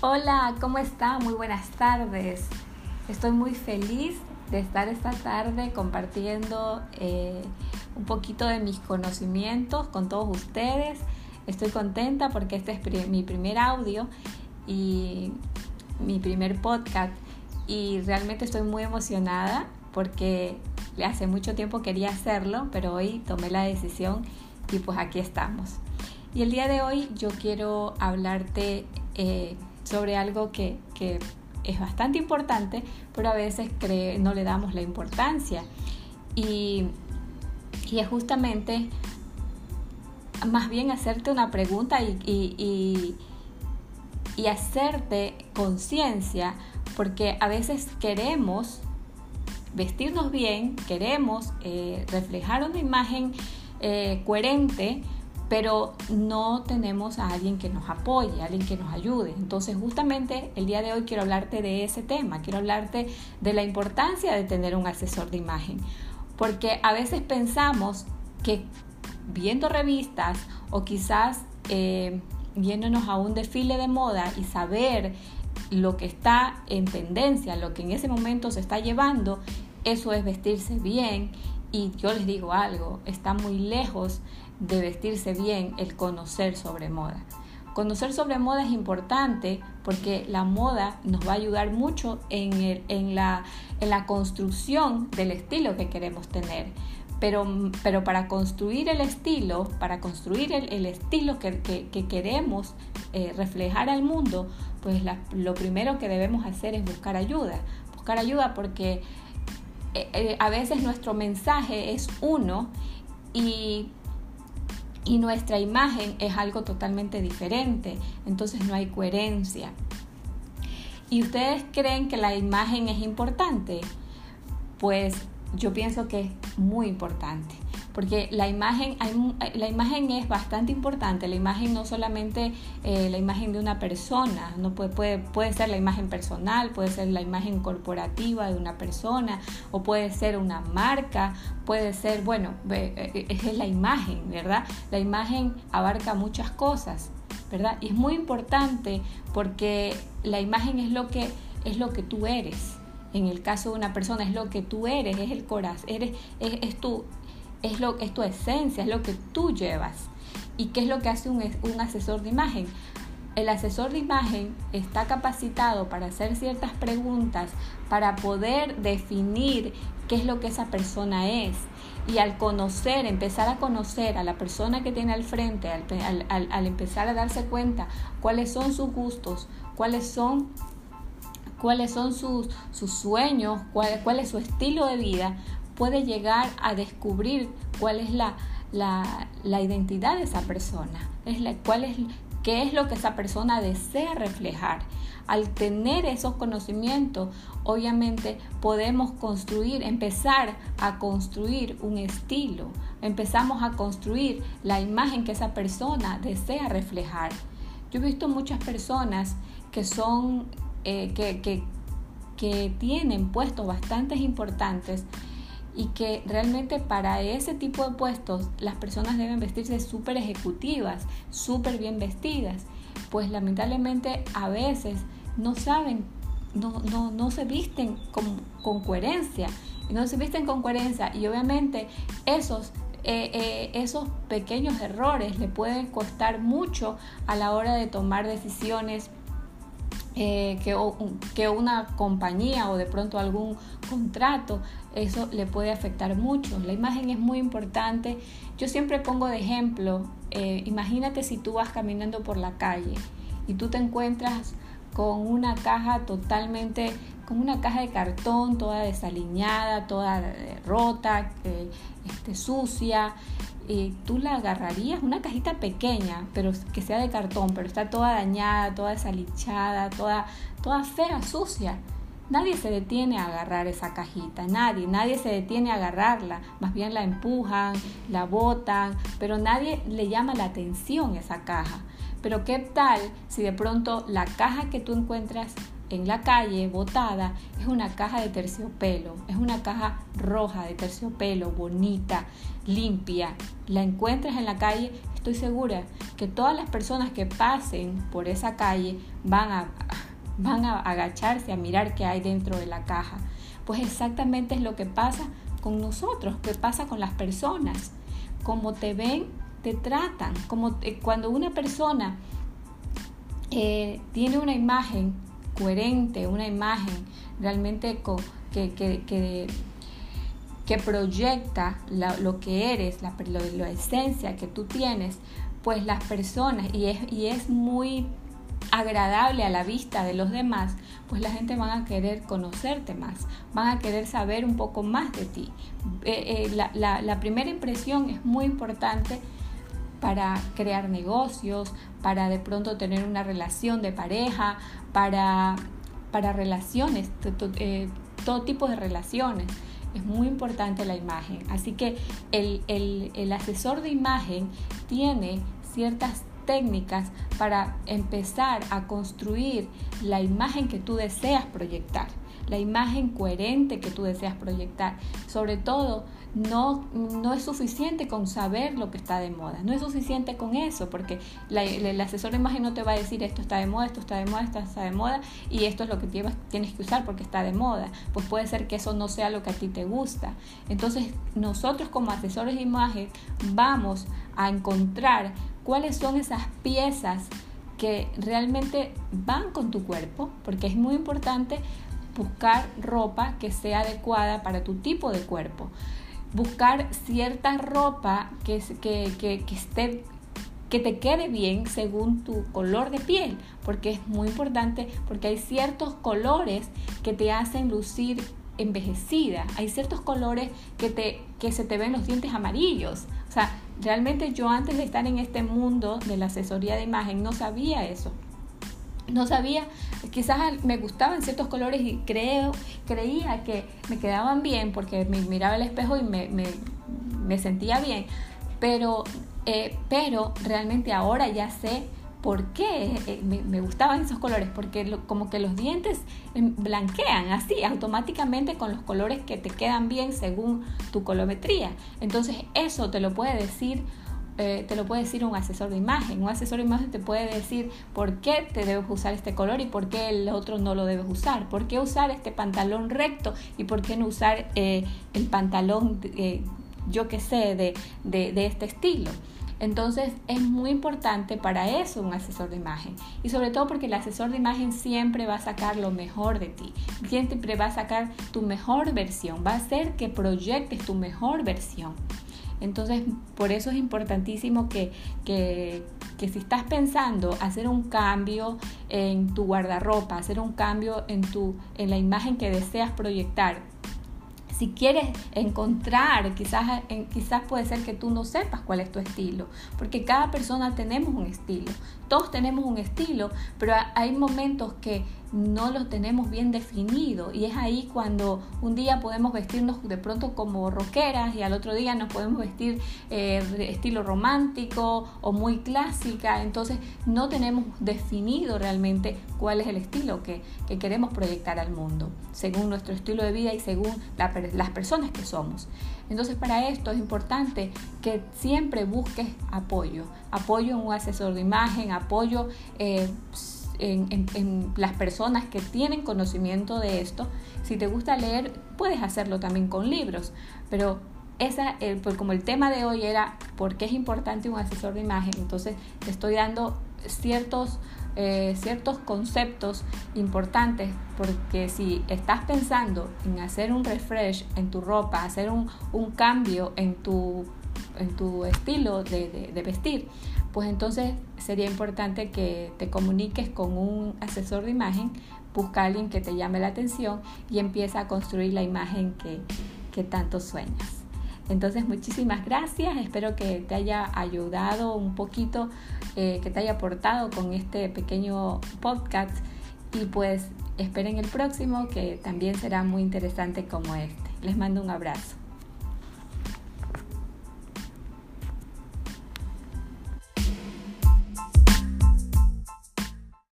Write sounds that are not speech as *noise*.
Hola, ¿cómo está? Muy buenas tardes. Estoy muy feliz de estar esta tarde compartiendo eh, un poquito de mis conocimientos con todos ustedes. Estoy contenta porque este es mi primer audio y mi primer podcast y realmente estoy muy emocionada porque hace mucho tiempo quería hacerlo, pero hoy tomé la decisión y pues aquí estamos. Y el día de hoy yo quiero hablarte eh, sobre algo que, es bastante importante, pero a veces no le damos la importancia. Y, es justamente más bien hacerte una pregunta y, y, hacerte conciencia, porque a veces queremos vestirnos bien, queremos eh, reflejar una imagen eh, coherente, pero no tenemos a alguien que nos apoye, alguien que nos ayude. Entonces justamente el día de hoy quiero hablarte de ese tema, quiero hablarte de la importancia de tener un asesor de imagen, porque a veces pensamos que viendo revistas o quizás eh, viéndonos a un desfile de moda y saber lo que está en tendencia, lo que en ese momento se está llevando, eso es vestirse bien y yo les digo algo, está muy lejos de vestirse bien el conocer sobre moda. Conocer sobre moda es importante porque la moda nos va a ayudar mucho en, en, la, construcción del estilo que queremos tener. Pero, pero para construir el estilo, para construir el, estilo que, queremos eh, reflejar al mundo, pues lo primero que debemos hacer es buscar ayuda. Buscar ayuda porque eh, eh, a veces nuestro mensaje es uno y, y nuestra imagen es algo totalmente diferente, entonces no hay coherencia. ¿Y ustedes creen que la imagen es importante? Pues yo pienso que es muy importante porque la imagen, la imagen es bastante importante, la imagen no solamente eh, la imagen de una persona, no puede, puede, puede ser la imagen personal, puede ser la imagen corporativa de una persona, o puede ser una marca, puede ser, bueno, eh, es la imagen, ¿verdad? La imagen abarca muchas cosas, ¿verdad? Y es muy importante porque la imagen es lo que, es lo que tú eres en el caso de una persona es lo que tú eres, es el corazón, eres, es, es, tu, es, lo, es tu esencia, es lo que tú llevas. ¿Y qué es lo que hace un, un asesor de imagen? El asesor de imagen está capacitado para hacer ciertas preguntas, para poder definir qué es lo que esa persona es. Y al conocer, empezar a conocer a la persona que tiene al frente, al, al, al empezar a darse cuenta cuáles son sus gustos, cuáles son cuáles son sus, sus sueños, cuál, cuál, es su estilo de vida, puede llegar a descubrir cuál es la, la, identidad de esa persona, es la, cuál es, qué es lo que esa persona desea reflejar. Al tener esos conocimientos, obviamente podemos construir, empezar a construir un estilo, empezamos a construir la imagen que esa persona desea reflejar. Yo he visto muchas personas que son, eh, que, que, que tienen puestos bastante importantes y que realmente para ese tipo de puestos las personas deben vestirse súper ejecutivas, súper bien vestidas, pues lamentablemente a veces no saben, no, no, no se visten con, coherencia, no se visten con coherencia y obviamente esos eh, eh, esos pequeños errores le pueden costar mucho a la hora de tomar decisiones eh, que, que, una compañía o de pronto algún contrato, eso le puede afectar mucho. La imagen es muy importante. Yo siempre pongo de ejemplo, eh, imagínate si tú vas caminando por la calle y tú te encuentras con una caja totalmente, con una caja de cartón toda desaliñada, toda eh, rota, este, sucia, tú la agarrarías, una cajita pequeña, pero que sea de cartón, pero está toda dañada, toda desalichada, toda, toda fea, sucia. Nadie se detiene a agarrar esa cajita, nadie, nadie se detiene a agarrarla, más bien la empujan, la botan, pero nadie le llama la atención esa caja. Pero qué tal si de pronto la caja que tú encuentras en la calle, botada, es una caja de terciopelo, es una caja roja de terciopelo, bonita, limpia. La encuentras en la calle, estoy segura que todas las personas que pasen por esa calle van a, *laughs* van a agacharse a mirar qué hay dentro de la caja. Pues exactamente es lo que pasa con nosotros, qué pasa con las personas. Como te ven, te tratan. Como cuando una persona eh, tiene una imagen coherente, una imagen realmente que, que, que, proyecta lo que eres, la, la esencia que tú tienes, pues las personas, y es, y es muy agradable a la vista de los demás, pues la gente van a querer conocerte más, van a querer saber un poco más de ti. Eh, eh, la, la, la primera impresión es muy importante para crear negocios, para de pronto tener una relación de pareja, para, para relaciones, eh, todo tipo de relaciones. Es muy importante la imagen. Así que el, el, el asesor de imagen tiene ciertas técnicas para empezar a construir la imagen que tú deseas proyectar, la imagen coherente que tú deseas proyectar. Sobre todo, no, no es suficiente con saber lo que está de moda, no es suficiente con eso, porque el asesor de imagen no te va a decir esto está de moda, esto está de moda, esto está de moda y esto es lo que tienes que usar porque está de moda. Pues puede ser que eso no sea lo que a ti te gusta. Entonces nosotros como asesores de imagen vamos a encontrar cuáles son esas piezas que realmente van con tu cuerpo, porque es muy importante buscar ropa que sea adecuada para tu tipo de cuerpo. Buscar cierta ropa que, que, que, esté que te quede bien según tu color de piel, porque es muy importante, porque hay ciertos colores que te hacen lucir envejecida, hay ciertos colores que, te, que se te ven los dientes amarillos. O sea, realmente yo antes de estar en este mundo de la asesoría de imagen no sabía eso no sabía, quizás me gustaban ciertos colores y creo, creía que me quedaban bien porque me miraba el espejo y me, me, sentía bien, pero, eh, pero realmente ahora ya sé por qué eh, me, gustaban esos colores, porque como que los dientes em, blanquean así automáticamente con los colores que te quedan bien según tu colometría. Entonces eso te lo puede decir eh, te lo puede decir un asesor de imagen. Un asesor de imagen te puede decir por qué te debes usar este color y por qué el otro no lo debes usar. ¿Por qué usar este pantalón recto y por qué no usar eh, el pantalón, eh, yo qué sé, de, de, este estilo? Entonces es muy importante para eso un asesor de imagen y sobre todo porque el asesor de imagen siempre va a sacar lo mejor de ti, siempre va a sacar tu mejor versión, va a hacer que proyectes tu mejor versión. Entonces, por eso es importantísimo que, que, si estás pensando hacer un cambio en tu guardarropa, hacer un cambio en, tu, en la imagen que deseas proyectar, si quieres encontrar, quizás, quizás puede ser que tú no sepas cuál es tu estilo, porque cada persona tenemos un estilo, todos tenemos un estilo, pero hay momentos que no lo tenemos bien definido y es ahí cuando un día podemos vestirnos de pronto como rockeras y al otro día nos podemos vestir eh, estilo romántico o muy clásica, entonces no tenemos definido realmente cuál es el estilo que, queremos proyectar al mundo, según nuestro estilo de vida y según las personas que somos. Entonces para esto es importante que siempre busques apoyo, apoyo en un asesor de imagen, apoyo... Eh, en, las personas que tienen conocimiento de esto. Si te gusta leer, puedes hacerlo también con libros, pero esa, pues como el tema de hoy era por qué es importante un asesor de imagen, entonces te estoy dando ciertos, eh, ciertos conceptos importantes, porque si estás pensando en hacer un refresh en tu ropa, hacer un, cambio en tu, en tu estilo de, vestir, pues entonces sería importante que te comuniques con un asesor de imagen, busca a alguien que te llame la atención y empieza a construir la imagen que, tanto sueñas. Entonces, muchísimas gracias. Espero que te haya ayudado un poquito, eh, que te haya aportado con este pequeño podcast. Y pues esperen el próximo, que también será muy interesante como este. Les mando un abrazo.